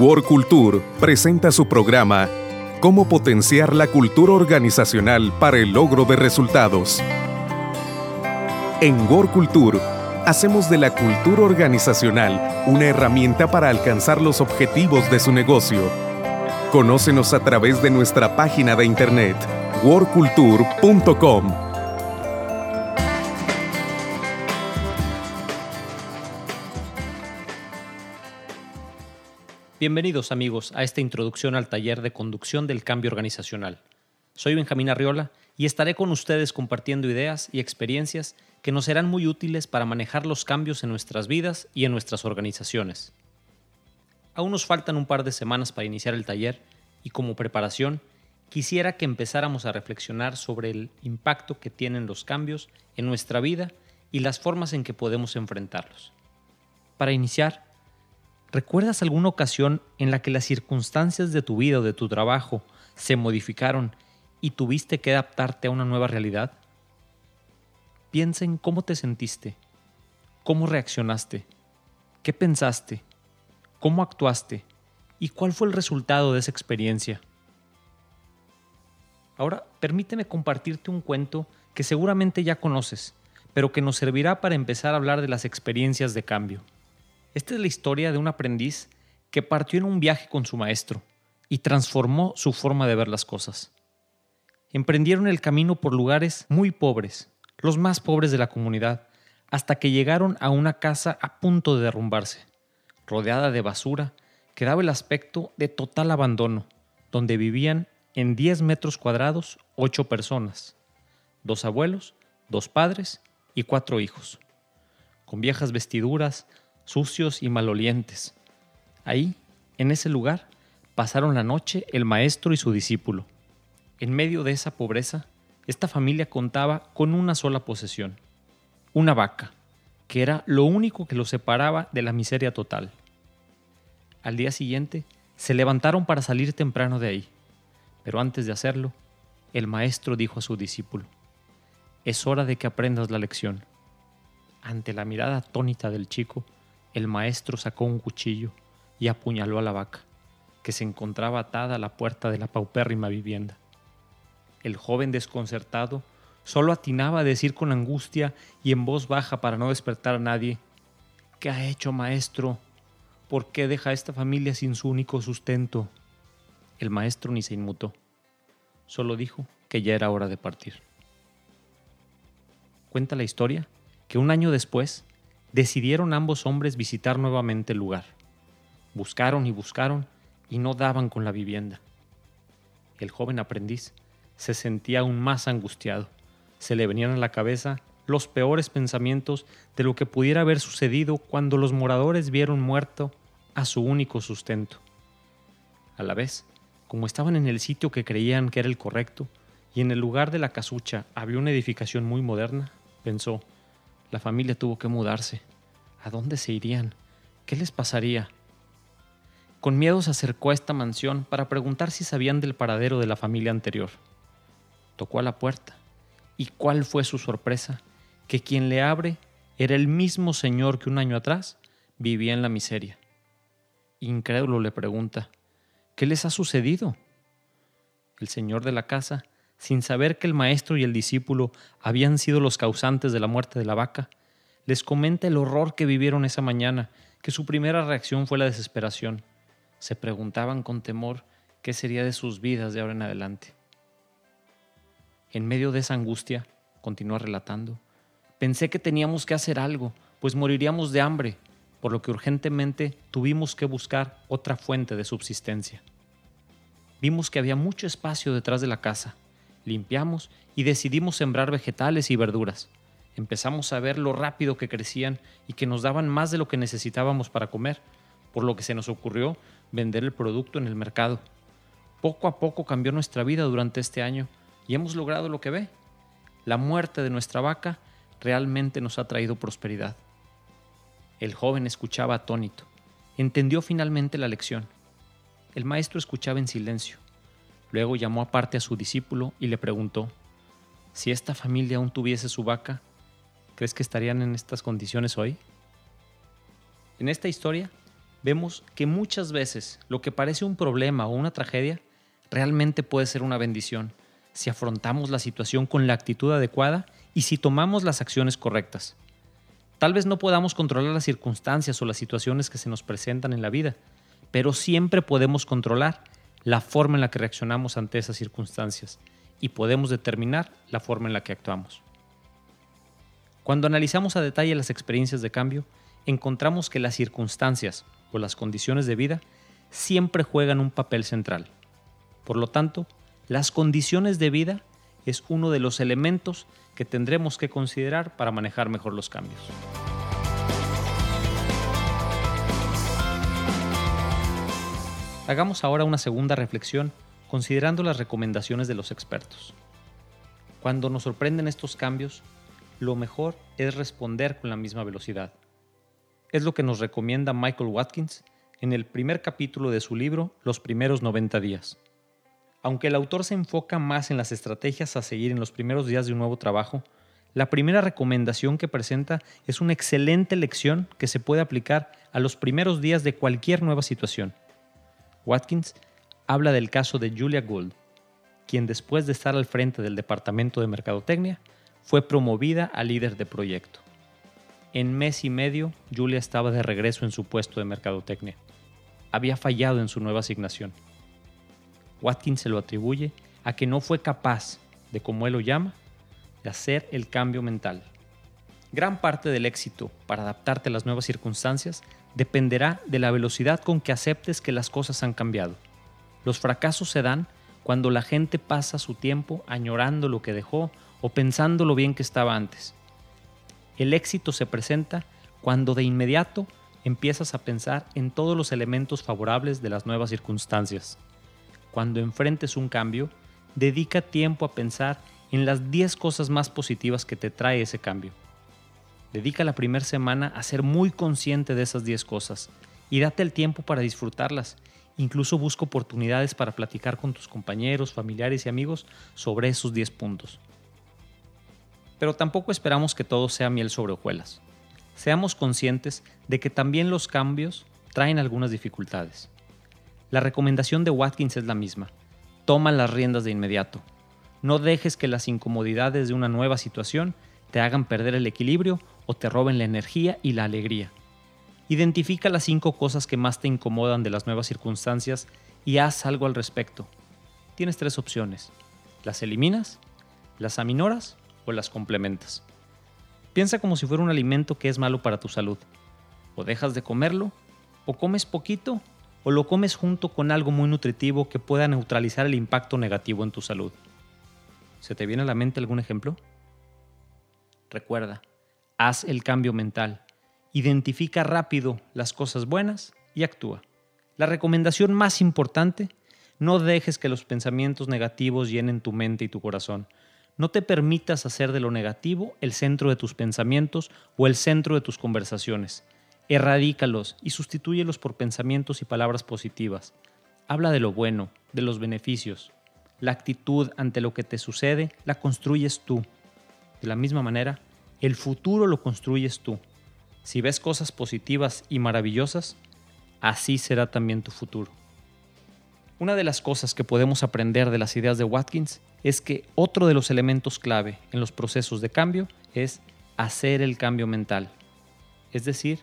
World Culture presenta su programa Cómo potenciar la cultura organizacional para el logro de resultados. En World Culture hacemos de la cultura organizacional una herramienta para alcanzar los objetivos de su negocio. Conócenos a través de nuestra página de internet worldculture.com. Bienvenidos amigos a esta introducción al taller de conducción del cambio organizacional. Soy Benjamín Arriola y estaré con ustedes compartiendo ideas y experiencias que nos serán muy útiles para manejar los cambios en nuestras vidas y en nuestras organizaciones. Aún nos faltan un par de semanas para iniciar el taller y como preparación quisiera que empezáramos a reflexionar sobre el impacto que tienen los cambios en nuestra vida y las formas en que podemos enfrentarlos. Para iniciar, ¿Recuerdas alguna ocasión en la que las circunstancias de tu vida o de tu trabajo se modificaron y tuviste que adaptarte a una nueva realidad? Piensa en cómo te sentiste, cómo reaccionaste, qué pensaste, cómo actuaste y cuál fue el resultado de esa experiencia. Ahora, permíteme compartirte un cuento que seguramente ya conoces, pero que nos servirá para empezar a hablar de las experiencias de cambio. Esta es la historia de un aprendiz que partió en un viaje con su maestro y transformó su forma de ver las cosas. Emprendieron el camino por lugares muy pobres, los más pobres de la comunidad, hasta que llegaron a una casa a punto de derrumbarse. Rodeada de basura, quedaba el aspecto de total abandono, donde vivían en 10 metros cuadrados ocho personas, dos abuelos, dos padres y cuatro hijos, con viejas vestiduras, sucios y malolientes. Ahí, en ese lugar, pasaron la noche el maestro y su discípulo. En medio de esa pobreza, esta familia contaba con una sola posesión, una vaca, que era lo único que los separaba de la miseria total. Al día siguiente, se levantaron para salir temprano de ahí, pero antes de hacerlo, el maestro dijo a su discípulo, es hora de que aprendas la lección. Ante la mirada atónita del chico, el maestro sacó un cuchillo y apuñaló a la vaca, que se encontraba atada a la puerta de la paupérrima vivienda. El joven desconcertado solo atinaba a decir con angustia y en voz baja para no despertar a nadie, ¿Qué ha hecho, maestro? ¿Por qué deja a esta familia sin su único sustento? El maestro ni se inmutó, solo dijo que ya era hora de partir. Cuenta la historia que un año después, decidieron ambos hombres visitar nuevamente el lugar. Buscaron y buscaron y no daban con la vivienda. El joven aprendiz se sentía aún más angustiado. Se le venían a la cabeza los peores pensamientos de lo que pudiera haber sucedido cuando los moradores vieron muerto a su único sustento. A la vez, como estaban en el sitio que creían que era el correcto, y en el lugar de la casucha había una edificación muy moderna, pensó, la familia tuvo que mudarse. ¿A dónde se irían? ¿Qué les pasaría? Con miedo se acercó a esta mansión para preguntar si sabían del paradero de la familia anterior. Tocó a la puerta, y cuál fue su sorpresa, que quien le abre era el mismo señor que un año atrás vivía en la miseria. Incrédulo le pregunta, ¿qué les ha sucedido? El señor de la casa sin saber que el maestro y el discípulo habían sido los causantes de la muerte de la vaca, les comenta el horror que vivieron esa mañana, que su primera reacción fue la desesperación. Se preguntaban con temor qué sería de sus vidas de ahora en adelante. En medio de esa angustia, continúa relatando, pensé que teníamos que hacer algo, pues moriríamos de hambre, por lo que urgentemente tuvimos que buscar otra fuente de subsistencia. Vimos que había mucho espacio detrás de la casa, limpiamos y decidimos sembrar vegetales y verduras. Empezamos a ver lo rápido que crecían y que nos daban más de lo que necesitábamos para comer, por lo que se nos ocurrió vender el producto en el mercado. Poco a poco cambió nuestra vida durante este año y hemos logrado lo que ve. La muerte de nuestra vaca realmente nos ha traído prosperidad. El joven escuchaba atónito. Entendió finalmente la lección. El maestro escuchaba en silencio. Luego llamó aparte a su discípulo y le preguntó, si esta familia aún tuviese su vaca, ¿crees que estarían en estas condiciones hoy? En esta historia vemos que muchas veces lo que parece un problema o una tragedia realmente puede ser una bendición si afrontamos la situación con la actitud adecuada y si tomamos las acciones correctas. Tal vez no podamos controlar las circunstancias o las situaciones que se nos presentan en la vida, pero siempre podemos controlar la forma en la que reaccionamos ante esas circunstancias y podemos determinar la forma en la que actuamos. Cuando analizamos a detalle las experiencias de cambio, encontramos que las circunstancias o las condiciones de vida siempre juegan un papel central. Por lo tanto, las condiciones de vida es uno de los elementos que tendremos que considerar para manejar mejor los cambios. Hagamos ahora una segunda reflexión considerando las recomendaciones de los expertos. Cuando nos sorprenden estos cambios, lo mejor es responder con la misma velocidad. Es lo que nos recomienda Michael Watkins en el primer capítulo de su libro Los primeros 90 días. Aunque el autor se enfoca más en las estrategias a seguir en los primeros días de un nuevo trabajo, la primera recomendación que presenta es una excelente lección que se puede aplicar a los primeros días de cualquier nueva situación. Watkins habla del caso de Julia Gould, quien después de estar al frente del departamento de mercadotecnia, fue promovida a líder de proyecto. En mes y medio, Julia estaba de regreso en su puesto de mercadotecnia. Había fallado en su nueva asignación Watkins se lo atribuye a que no fue capaz de, como él lo llama, de hacer el cambio mental. Gran parte del éxito para adaptarte a las nuevas circunstancias dependerá de la velocidad con que aceptes que las cosas han cambiado. Los fracasos se dan cuando la gente pasa su tiempo añorando lo que dejó o pensando lo bien que estaba antes. El éxito se presenta cuando de inmediato empiezas a pensar en todos los elementos favorables de las nuevas circunstancias cuando enfrentes un cambio, dedica tiempo a pensar en las 10 cosas más positivas que te trae ese cambio. Dedica la primera semana a ser muy consciente de esas 10 cosas y date el tiempo para disfrutarlas. Incluso busca oportunidades para platicar con tus compañeros, familiares y amigos sobre esos 10 puntos. Pero tampoco esperamos que todo sea miel sobre hojuelas. Seamos conscientes de que también los cambios traen algunas dificultades. La recomendación de Watkins es la misma. Toma las riendas de inmediato. No dejes que las incomodidades de una nueva situación te hagan perder el equilibrio o te roben la energía y la alegría. Identifica las cinco cosas que más te incomodan de las nuevas circunstancias y haz algo al respecto. Tienes tres opciones. Las eliminas, las aminoras o las complementas. Piensa como si fuera un alimento que es malo para tu salud. O dejas de comerlo, o comes poquito o lo comes junto con algo muy nutritivo que pueda neutralizar el impacto negativo en tu salud. ¿Se te viene a la mente algún ejemplo? Recuerda, haz el cambio mental, identifica rápido las cosas buenas y actúa. La recomendación más importante, no dejes que los pensamientos negativos llenen tu mente y tu corazón. No te permitas hacer de lo negativo el centro de tus pensamientos o el centro de tus conversaciones. Erradícalos y sustitúyelos por pensamientos y palabras positivas. Habla de lo bueno, de los beneficios. La actitud ante lo que te sucede la construyes tú. De la misma manera, el futuro lo construyes tú. Si ves cosas positivas y maravillosas, así será también tu futuro. Una de las cosas que podemos aprender de las ideas de Watkins es que otro de los elementos clave en los procesos de cambio es hacer el cambio mental. Es decir,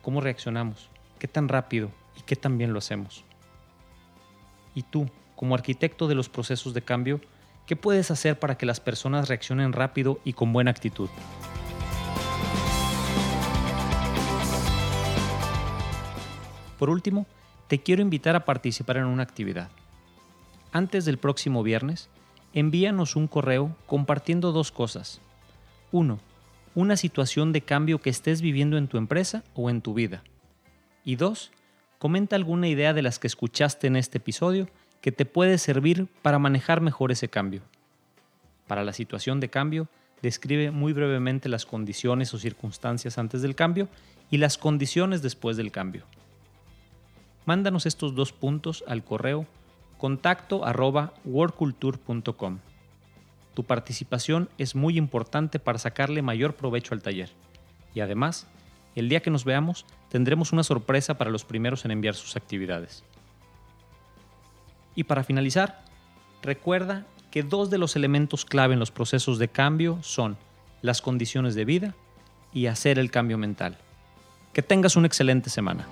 cómo reaccionamos, qué tan rápido y qué tan bien lo hacemos. Y tú, como arquitecto de los procesos de cambio, ¿qué puedes hacer para que las personas reaccionen rápido y con buena actitud? Por último, te quiero invitar a participar en una actividad. Antes del próximo viernes, envíanos un correo compartiendo dos cosas. Uno, una situación de cambio que estés viviendo en tu empresa o en tu vida. Y dos, comenta alguna idea de las que escuchaste en este episodio que te puede servir para manejar mejor ese cambio. Para la situación de cambio, describe muy brevemente las condiciones o circunstancias antes del cambio y las condiciones después del cambio. Mándanos estos dos puntos al correo contacto tu participación es muy importante para sacarle mayor provecho al taller. Y además, El día que nos veamos, tendremos una sorpresa para los primeros en enviar sus actividades. Y para finalizar, recuerda que dos de los elementos clave en los procesos de cambio son las condiciones de vida y hacer el cambio mental. Que tengas una excelente semana.